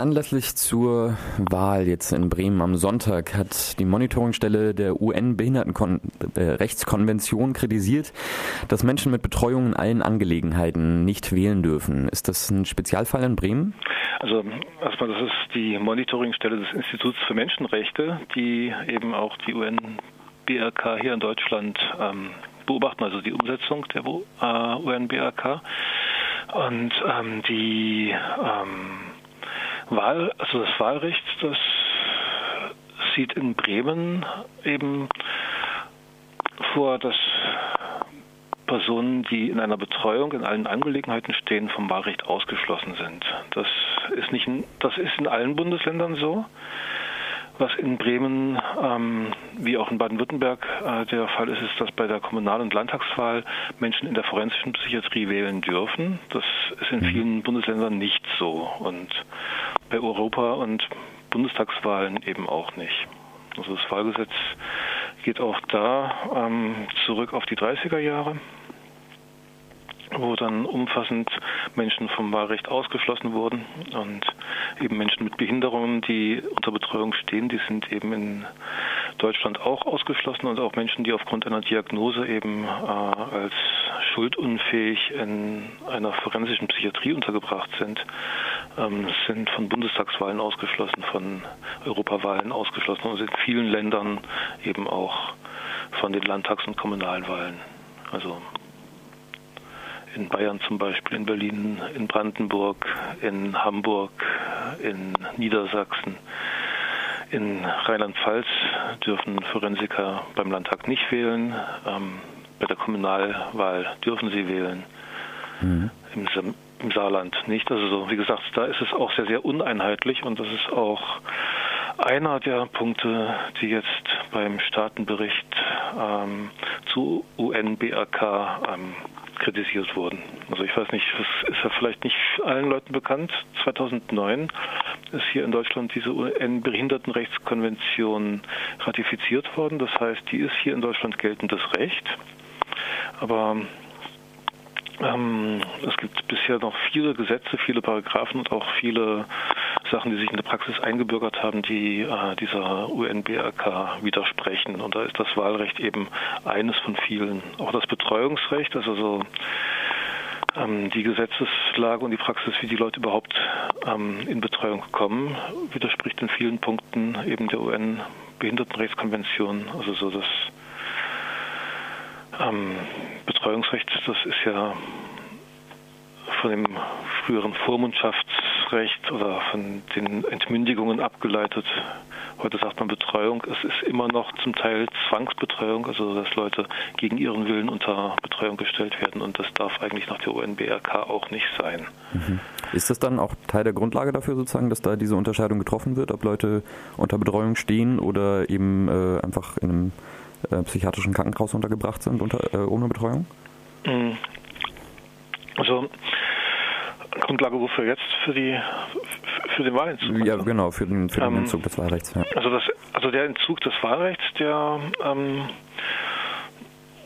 Anlässlich zur Wahl jetzt in Bremen am Sonntag hat die Monitoringstelle der UN-Behindertenrechtskonvention kritisiert, dass Menschen mit Betreuung in allen Angelegenheiten nicht wählen dürfen. Ist das ein Spezialfall in Bremen? Also erstmal, das ist die Monitoringstelle des Instituts für Menschenrechte, die eben auch die UN-BRK hier in Deutschland ähm, beobachten, also die Umsetzung der äh, UN-BRK. Und ähm, die ähm, Wahl, also das Wahlrecht, das sieht in Bremen eben vor, dass Personen, die in einer Betreuung in allen Angelegenheiten stehen, vom Wahlrecht ausgeschlossen sind. Das ist nicht, das ist in allen Bundesländern so. Was in Bremen ähm, wie auch in Baden-Württemberg äh, der Fall ist, ist, dass bei der Kommunal- und Landtagswahl Menschen in der forensischen Psychiatrie wählen dürfen. Das ist in mhm. vielen Bundesländern nicht so und bei Europa- und Bundestagswahlen eben auch nicht. Also das Wahlgesetz geht auch da ähm, zurück auf die 30er Jahre wo dann umfassend Menschen vom Wahlrecht ausgeschlossen wurden und eben Menschen mit Behinderungen, die unter Betreuung stehen, die sind eben in Deutschland auch ausgeschlossen und auch Menschen, die aufgrund einer Diagnose eben äh, als schuldunfähig in einer forensischen Psychiatrie untergebracht sind, ähm, sind von Bundestagswahlen ausgeschlossen, von Europawahlen ausgeschlossen und in vielen Ländern eben auch von den Landtags- und Kommunalwahlen. Also in Bayern zum Beispiel, in Berlin, in Brandenburg, in Hamburg, in Niedersachsen. In Rheinland-Pfalz dürfen Forensiker beim Landtag nicht wählen. Ähm, bei der Kommunalwahl dürfen sie wählen. Mhm. Im, Im, Saarland nicht. Also so, wie gesagt, da ist es auch sehr, sehr uneinheitlich und das ist auch einer der Punkte, die jetzt beim Staatenbericht ähm, zu UNBRK ähm, kritisiert wurden. Also ich weiß nicht, das ist ja vielleicht nicht allen Leuten bekannt. 2009 ist hier in Deutschland diese UN-Behindertenrechtskonvention ratifiziert worden. Das heißt, die ist hier in Deutschland geltendes Recht. Aber ähm, es gibt bisher noch viele Gesetze, viele Paragraphen und auch viele Sachen, die sich in der Praxis eingebürgert haben, die äh, dieser UNBRK widersprechen. Und da ist das Wahlrecht eben eines von vielen. Auch das Betreuungsrecht, also so ähm, die Gesetzeslage und die Praxis, wie die Leute überhaupt ähm, in Betreuung kommen, widerspricht in vielen Punkten eben der UN-Behindertenrechtskonvention. Also so das ähm, Betreuungsrecht, das ist ja von dem früheren Vormundschaftsrecht oder von den Entmündigungen abgeleitet. Heute sagt man Betreuung. Es ist immer noch zum Teil Zwangsbetreuung, also dass Leute gegen ihren Willen unter Betreuung gestellt werden und das darf eigentlich nach der UNBRK auch nicht sein. Mhm. Ist das dann auch Teil der Grundlage dafür sozusagen, dass da diese Unterscheidung getroffen wird, ob Leute unter Betreuung stehen oder eben äh, einfach in einem äh, psychiatrischen Krankenhaus untergebracht sind unter, äh, ohne Betreuung? Mhm. Also Grundlage wofür jetzt? Für die für den Wahlentzug? Ja, genau, für den, für den ähm, Entzug des Wahlrechts. Ja. Also, das, also der Entzug des Wahlrechts, der ähm,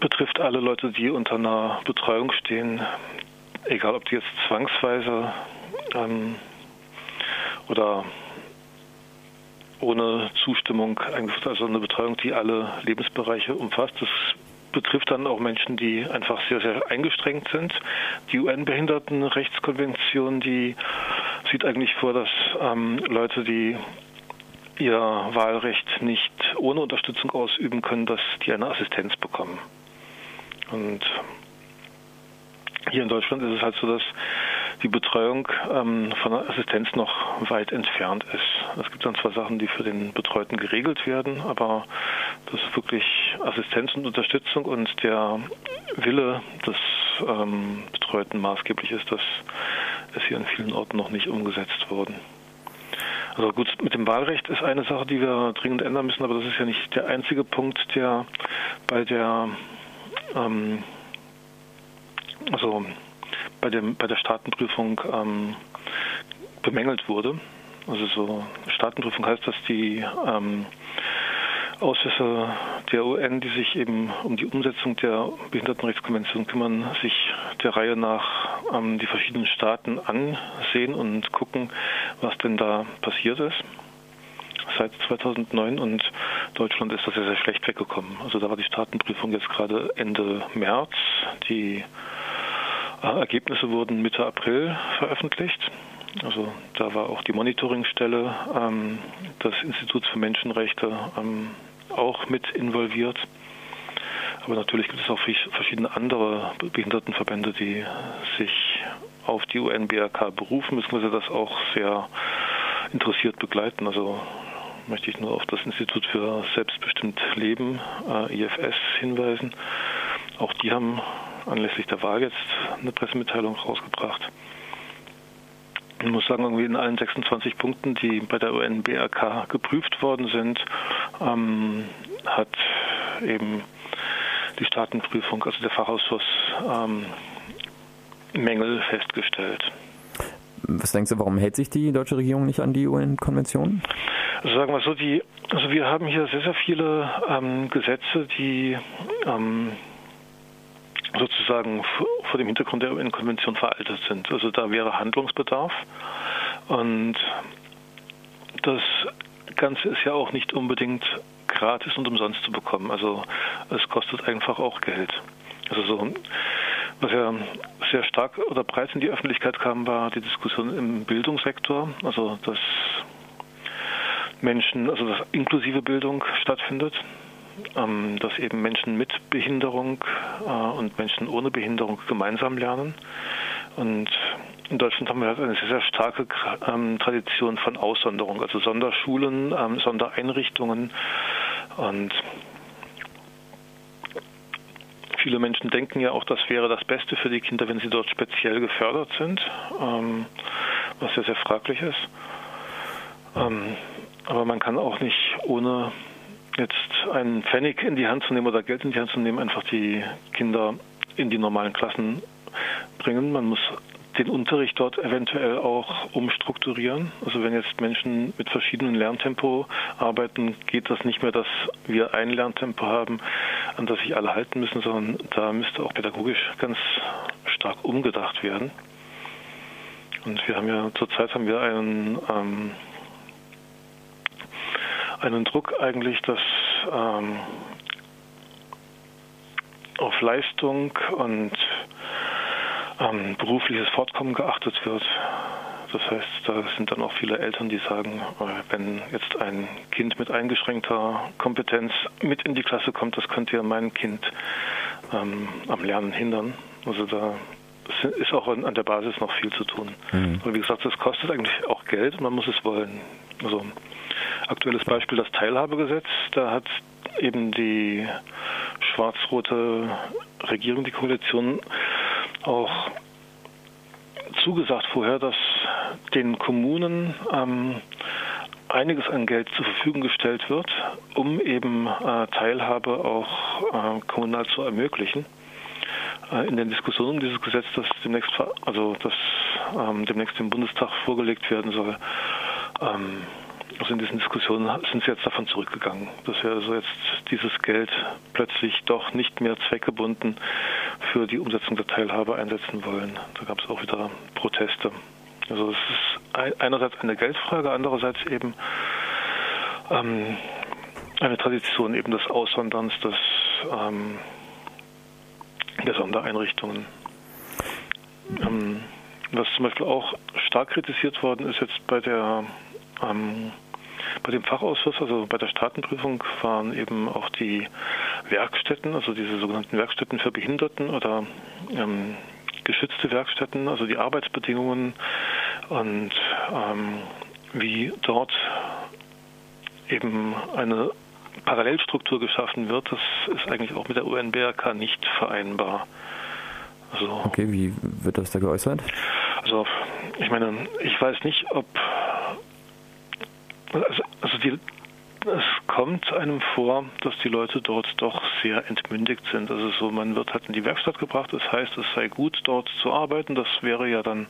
betrifft alle Leute, die unter einer Betreuung stehen, egal ob die jetzt zwangsweise ähm, oder ohne Zustimmung eingeführt, also eine Betreuung, die alle Lebensbereiche umfasst. Das betrifft dann auch Menschen, die einfach sehr, sehr eingestrengt sind. Die UN-Behindertenrechtskonvention, die sieht eigentlich vor, dass ähm, Leute, die ihr Wahlrecht nicht ohne Unterstützung ausüben können, dass die eine Assistenz bekommen. Und hier in Deutschland ist es halt so, dass die Betreuung ähm, von der Assistenz noch weit entfernt ist. Es gibt dann zwar Sachen, die für den Betreuten geregelt werden, aber das ist wirklich Assistenz und Unterstützung und der Wille des ähm, Betreuten maßgeblich ist, das ist hier in vielen Orten noch nicht umgesetzt worden. Also gut, mit dem Wahlrecht ist eine Sache, die wir dringend ändern müssen, aber das ist ja nicht der einzige Punkt, der bei der ähm, also bei, dem, bei der Staatenprüfung ähm, bemängelt wurde. Also so Staatenprüfung heißt, dass die ähm, Ausschüsse der UN, die sich eben um die Umsetzung der Behindertenrechtskonvention kümmern, sich der Reihe nach ähm, die verschiedenen Staaten ansehen und gucken, was denn da passiert ist seit 2009 und Deutschland ist da sehr, sehr schlecht weggekommen. Also da war die Staatenprüfung jetzt gerade Ende März. Die Ergebnisse wurden Mitte April veröffentlicht. Also da war auch die Monitoringstelle ähm, des Instituts für Menschenrechte ähm, auch mit involviert. Aber natürlich gibt es auch verschiedene andere Behindertenverbände, die sich auf die UN-BRK berufen, beziehungsweise das auch sehr interessiert begleiten. Also möchte ich nur auf das Institut für selbstbestimmt Leben, äh, IFS, hinweisen. Auch die haben anlässlich der Wahl jetzt eine Pressemitteilung rausgebracht. Ich muss sagen, irgendwie in allen 26 Punkten, die bei der UN-BRK geprüft worden sind, ähm, hat eben die Staatenprüfung, also der Fachausschuss, ähm, Mängel festgestellt. Was denkst du, warum hält sich die deutsche Regierung nicht an die UN-Konvention? Also sagen wir so, die, also wir haben hier sehr, sehr viele ähm, Gesetze, die ähm, sozusagen vor dem Hintergrund der UN-Konvention veraltet sind. Also da wäre Handlungsbedarf. Und das Ganze ist ja auch nicht unbedingt gratis und umsonst zu bekommen. Also es kostet einfach auch Geld. Also so, was ja sehr stark oder breit in die Öffentlichkeit kam, war die Diskussion im Bildungssektor. Also dass Menschen, also dass inklusive Bildung stattfindet dass eben Menschen mit Behinderung äh, und Menschen ohne Behinderung gemeinsam lernen. Und in Deutschland haben wir eine sehr, sehr starke ähm, Tradition von Aussonderung, also Sonderschulen, ähm, Sondereinrichtungen. Und viele Menschen denken ja auch, das wäre das Beste für die Kinder, wenn sie dort speziell gefördert sind, ähm, was sehr, sehr fraglich ist. Ähm, aber man kann auch nicht ohne jetzt einen Pfennig in die Hand zu nehmen oder Geld in die Hand zu nehmen, einfach die Kinder in die normalen Klassen bringen. Man muss den Unterricht dort eventuell auch umstrukturieren. Also wenn jetzt Menschen mit verschiedenen Lerntempo arbeiten, geht das nicht mehr, dass wir ein Lerntempo haben, an das sich alle halten müssen, sondern da müsste auch pädagogisch ganz stark umgedacht werden. Und wir haben ja zurzeit haben wir einen ähm, einen Druck eigentlich, dass ähm, auf Leistung und ähm, berufliches Fortkommen geachtet wird. Das heißt, da sind dann auch viele Eltern, die sagen, äh, wenn jetzt ein Kind mit eingeschränkter Kompetenz mit in die Klasse kommt, das könnte ja mein Kind ähm, am Lernen hindern. Also da ist auch an der Basis noch viel zu tun. Mhm. Aber wie gesagt, das kostet eigentlich auch Geld und man muss es wollen. Also aktuelles Beispiel das Teilhabegesetz. Da hat eben die schwarz-rote Regierung, die Koalition, auch zugesagt vorher, dass den Kommunen ähm, einiges an Geld zur Verfügung gestellt wird, um eben äh, Teilhabe auch äh, kommunal zu ermöglichen. Äh, in den Diskussionen um dieses Gesetz, das demnächst, also das ähm, demnächst dem Bundestag vorgelegt werden soll, ähm, also in diesen Diskussionen sind sie jetzt davon zurückgegangen, dass wir also jetzt dieses Geld plötzlich doch nicht mehr zweckgebunden für die Umsetzung der Teilhabe einsetzen wollen. Da gab es auch wieder Proteste. Also es ist einerseits eine Geldfrage, andererseits eben ähm, eine Tradition eben des Aussonderns des, ähm, der Sondereinrichtungen. Ähm, was zum Beispiel auch stark kritisiert worden ist jetzt bei der ähm, bei dem Fachausschuss, also bei der Staatenprüfung, waren eben auch die Werkstätten, also diese sogenannten Werkstätten für Behinderten oder ähm, geschützte Werkstätten, also die Arbeitsbedingungen und ähm, wie dort eben eine Parallelstruktur geschaffen wird, das ist eigentlich auch mit der UNBRK nicht vereinbar. Also, okay, wie wird das da geäußert? Also ich meine, ich weiß nicht, ob also, also die, es kommt einem vor, dass die Leute dort doch sehr entmündigt sind. Also so, man wird halt in die Werkstatt gebracht, das heißt, es sei gut, dort zu arbeiten. Das wäre ja dann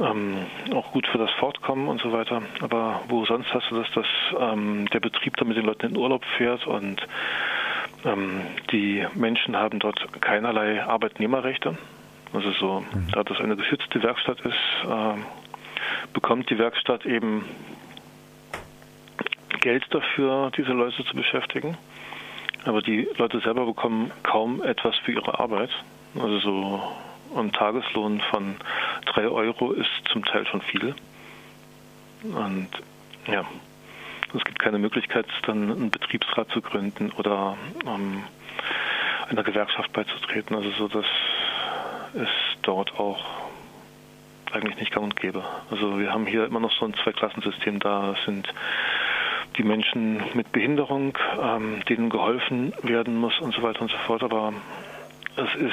ähm, auch gut für das Fortkommen und so weiter. Aber wo sonst hast du das, dass ähm, der Betrieb da mit den Leuten in Urlaub fährt und ähm, die Menschen haben dort keinerlei Arbeitnehmerrechte. Also so, mhm. da das eine geschützte Werkstatt ist, äh, bekommt die Werkstatt eben Geld dafür, diese Leute zu beschäftigen. Aber die Leute selber bekommen kaum etwas für ihre Arbeit. Also so ein Tageslohn von drei Euro ist zum Teil schon viel. Und ja, es gibt keine Möglichkeit, dann einen Betriebsrat zu gründen oder ähm, einer Gewerkschaft beizutreten. Also so, das ist dort auch eigentlich nicht gang und gäbe. Also wir haben hier immer noch so ein Zweiklassensystem da. sind die Menschen mit Behinderung, ähm, denen geholfen werden muss und so weiter und so fort. Aber es ist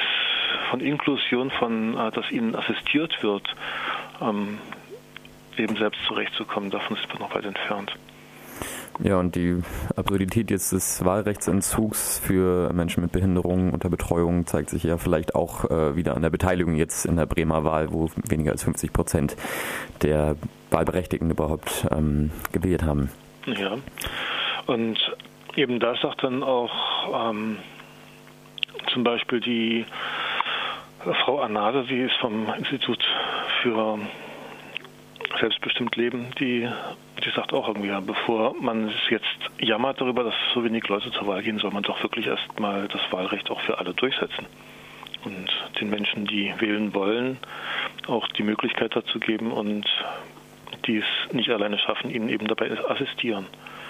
von Inklusion, von äh, dass ihnen assistiert wird, ähm, eben selbst zurechtzukommen, davon sind wir noch weit entfernt. Ja, und die Absurdität jetzt des Wahlrechtsentzugs für Menschen mit Behinderungen unter Betreuung zeigt sich ja vielleicht auch äh, wieder an der Beteiligung jetzt in der Bremer Wahl, wo weniger als 50 Prozent der Wahlberechtigten überhaupt ähm, gewählt haben. Ja, und eben da sagt dann auch ähm, zum Beispiel die Frau Anade, sie ist vom Institut für selbstbestimmt Leben, die, die sagt auch irgendwie, bevor man jetzt jammert darüber, dass so wenig Leute zur Wahl gehen, soll man doch wirklich erstmal das Wahlrecht auch für alle durchsetzen. Und den Menschen, die wählen wollen, auch die Möglichkeit dazu geben und die es nicht alleine schaffen, ihnen eben dabei assistieren.